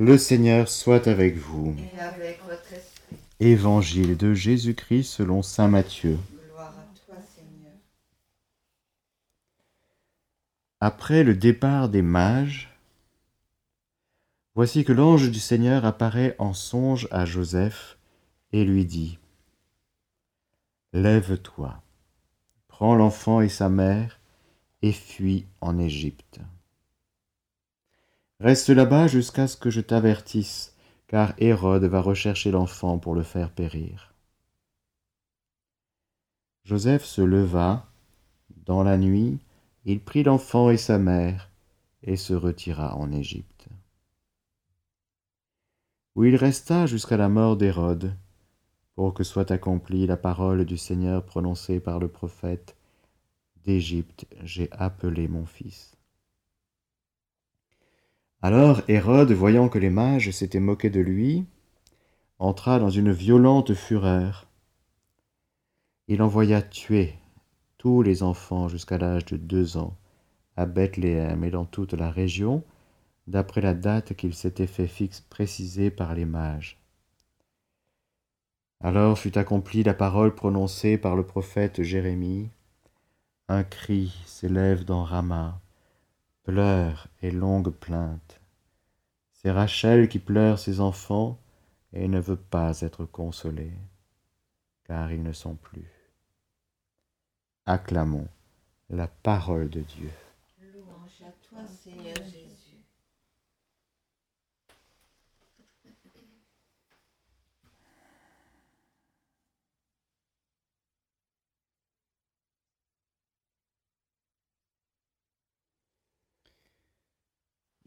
Le Seigneur soit avec vous. et avec votre esprit. Évangile de Jésus-Christ selon Saint Matthieu. Gloire à toi, Seigneur. Après le départ des mages, voici que l'ange du Seigneur apparaît en songe à Joseph et lui dit Lève-toi, prends l'enfant et sa mère et fuis en Égypte. Reste là-bas jusqu'à ce que je t'avertisse, car Hérode va rechercher l'enfant pour le faire périr. Joseph se leva, dans la nuit, il prit l'enfant et sa mère et se retira en Égypte, où il resta jusqu'à la mort d'Hérode, pour que soit accomplie la parole du Seigneur prononcée par le prophète d'Égypte, j'ai appelé mon fils. Alors Hérode, voyant que les mages s'étaient moqués de lui, entra dans une violente fureur. Il envoya tuer tous les enfants jusqu'à l'âge de deux ans à Bethléem et dans toute la région, d'après la date qu'il s'était fait fixe préciser par les mages. Alors fut accomplie la parole prononcée par le prophète Jérémie. Un cri s'élève dans Rama, pleurs et longues plaintes. C'est Rachel qui pleure ses enfants et ne veut pas être consolée, car ils ne sont plus. Acclamons la parole de Dieu. Louange à toi, Seigneur Jésus.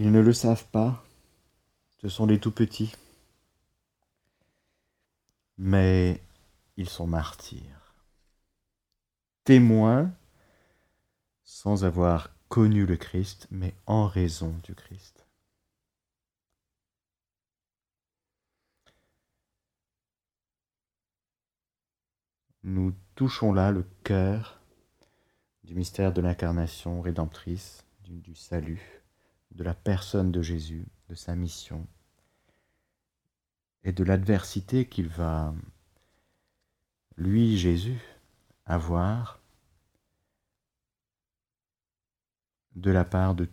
Ils ne le savent pas, ce sont des tout petits, mais ils sont martyrs, témoins sans avoir connu le Christ, mais en raison du Christ. Nous touchons là le cœur du mystère de l'incarnation rédemptrice, du, du salut, de la personne de Jésus, de sa mission et de l'adversité qu'il va, lui, Jésus, avoir de la part de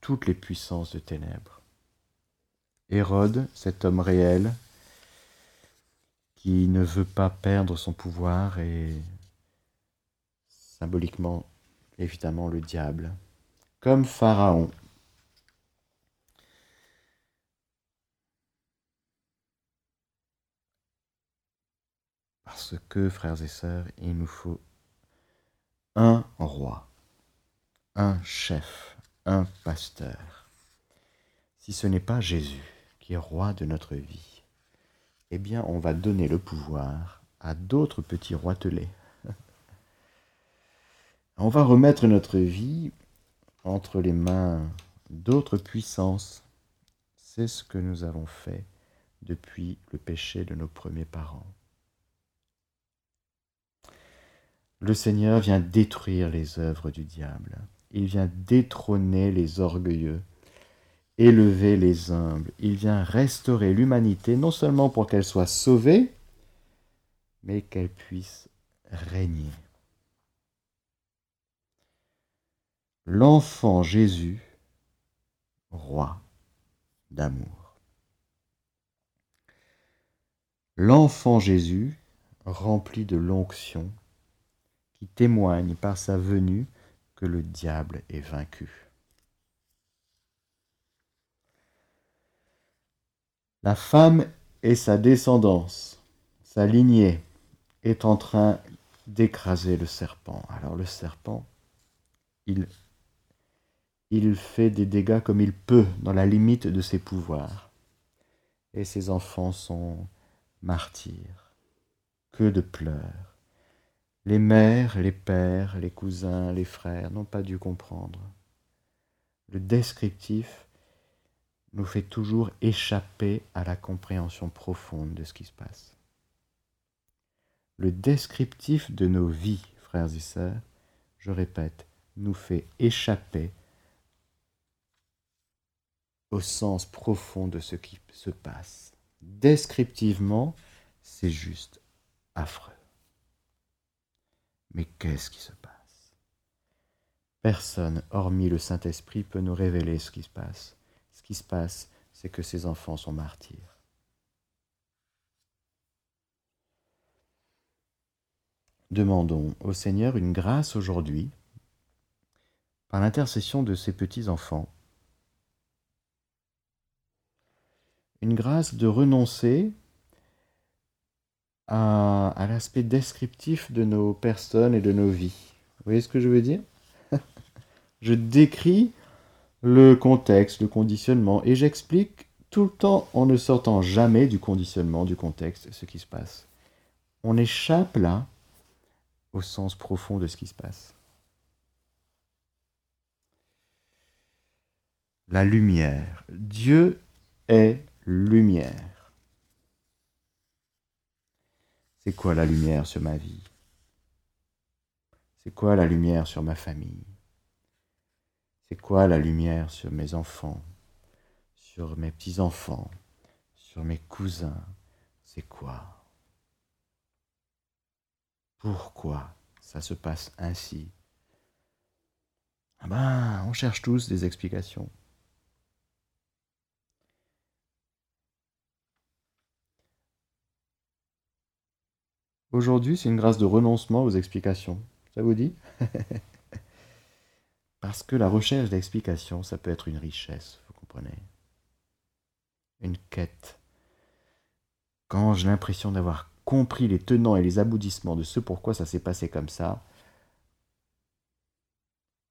toutes les puissances de ténèbres. Hérode, cet homme réel, qui ne veut pas perdre son pouvoir, et symboliquement, évidemment, le diable, comme Pharaon. Parce que, frères et sœurs, il nous faut un roi, un chef, un pasteur. Si ce n'est pas Jésus qui est roi de notre vie, eh bien on va donner le pouvoir à d'autres petits roitelets. On va remettre notre vie entre les mains d'autres puissances. C'est ce que nous avons fait depuis le péché de nos premiers parents. Le Seigneur vient détruire les œuvres du diable. Il vient détrôner les orgueilleux, élever les humbles. Il vient restaurer l'humanité non seulement pour qu'elle soit sauvée, mais qu'elle puisse régner. L'enfant Jésus, roi d'amour. L'enfant Jésus, rempli de l'onction, témoigne par sa venue que le diable est vaincu. La femme et sa descendance, sa lignée, est en train d'écraser le serpent. Alors le serpent, il, il fait des dégâts comme il peut dans la limite de ses pouvoirs. Et ses enfants sont martyrs. Que de pleurs. Les mères, les pères, les cousins, les frères n'ont pas dû comprendre. Le descriptif nous fait toujours échapper à la compréhension profonde de ce qui se passe. Le descriptif de nos vies, frères et sœurs, je répète, nous fait échapper au sens profond de ce qui se passe. Descriptivement, c'est juste affreux. Mais qu'est-ce qui se passe? Personne, hormis le Saint-Esprit, peut nous révéler ce qui se passe. Ce qui se passe, c'est que ces enfants sont martyrs. Demandons au Seigneur une grâce aujourd'hui, par l'intercession de ces petits-enfants, une grâce de renoncer à, l'aspect descriptif de nos personnes et de nos vies. Vous voyez ce que je veux dire? Je décris le contexte, le conditionnement, et j'explique tout le temps en ne sortant jamais du conditionnement, du contexte, ce qui se passe. On échappe là au sens profond de ce qui se passe. La lumière. Dieu est lumière. C'est quoi la lumière sur ma vie? C'est quoi la lumière sur ma famille? C'est quoi la lumière sur mes enfants? Sur mes petits-enfants? Sur mes cousins? C'est quoi? Pourquoi ça se passe ainsi? Ah ben, on cherche tous des explications. Aujourd'hui, c'est une grâce de renoncement aux explications. Ça vous dit? Parce que la recherche d'explications, ça peut être une richesse, vous comprenez Une quête. Quand j'ai l'impression d'avoir compris les tenants et les aboutissements de ce pourquoi ça s'est passé comme ça,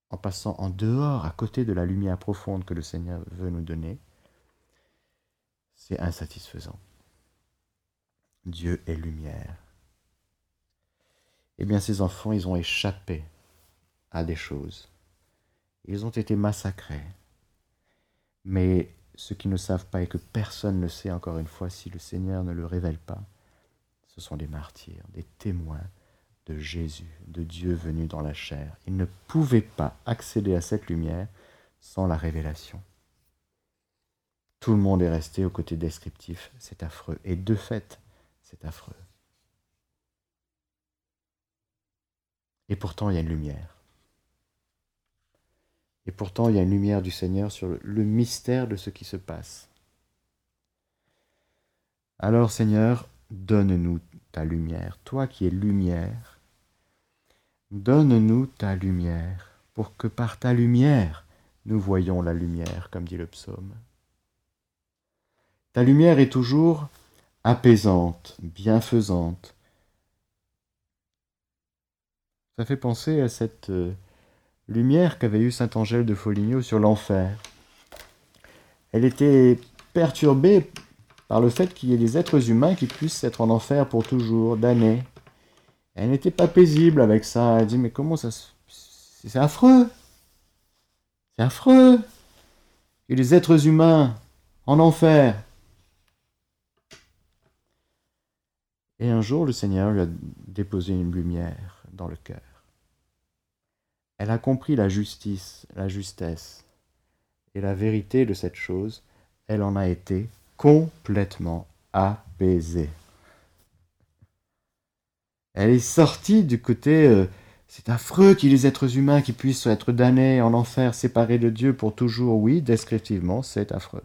en passant en dehors, à côté de la lumière profonde que le Seigneur veut nous donner, c'est insatisfaisant. Dieu est lumière eh bien ces enfants, ils ont échappé à des choses. Ils ont été massacrés. Mais ce qu'ils ne savent pas et que personne ne sait encore une fois si le Seigneur ne le révèle pas, ce sont des martyrs, des témoins de Jésus, de Dieu venu dans la chair. Ils ne pouvaient pas accéder à cette lumière sans la révélation. Tout le monde est resté au côté descriptif, c'est affreux. Et de fait, c'est affreux. Et pourtant, il y a une lumière. Et pourtant, il y a une lumière du Seigneur sur le mystère de ce qui se passe. Alors, Seigneur, donne-nous ta lumière. Toi qui es lumière, donne-nous ta lumière, pour que par ta lumière, nous voyons la lumière, comme dit le psaume. Ta lumière est toujours apaisante, bienfaisante, ça fait penser à cette euh, lumière qu'avait eue Saint Angèle de Foligno sur l'enfer. Elle était perturbée par le fait qu'il y ait des êtres humains qui puissent être en enfer pour toujours, damnés. Elle n'était pas paisible avec ça. Elle dit mais comment ça se... C'est affreux. C'est affreux. A des êtres humains en enfer. Et un jour, le Seigneur lui a déposé une lumière dans le cœur. Elle a compris la justice, la justesse et la vérité de cette chose. Elle en a été complètement apaisée. Elle est sortie du côté euh, c'est affreux qu'il y ait des êtres humains qui puissent être damnés en enfer, séparés de Dieu pour toujours. Oui, descriptivement, c'est affreux.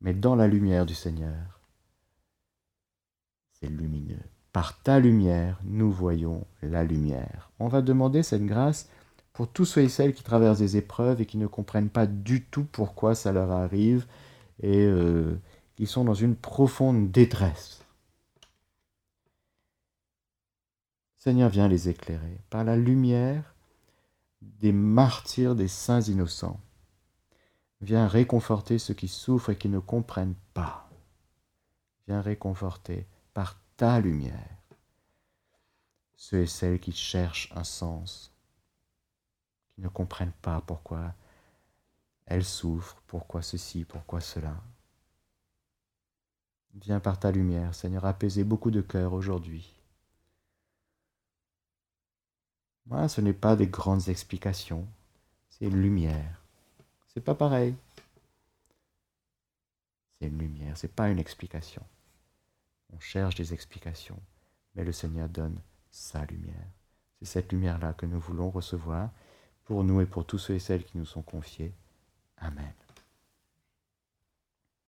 Mais dans la lumière du Seigneur, c'est lumineux. Par ta lumière, nous voyons la lumière. On va demander cette grâce pour tous ceux et celles qui traversent des épreuves et qui ne comprennent pas du tout pourquoi ça leur arrive et euh, qui sont dans une profonde détresse. Seigneur, viens les éclairer par la lumière des martyrs des saints innocents. Viens réconforter ceux qui souffrent et qui ne comprennent pas. Viens réconforter par ta lumière. Ceux et celles qui cherchent un sens, qui ne comprennent pas pourquoi elles souffrent, pourquoi ceci, pourquoi cela. Viens par ta lumière, Seigneur, apaiser beaucoup de cœurs aujourd'hui. Moi, ce n'est pas des grandes explications, c'est une lumière. C'est pas pareil. C'est une lumière, c'est pas une explication. On cherche des explications, mais le Seigneur donne sa lumière. C'est cette lumière-là que nous voulons recevoir pour nous et pour tous ceux et celles qui nous sont confiés. Amen.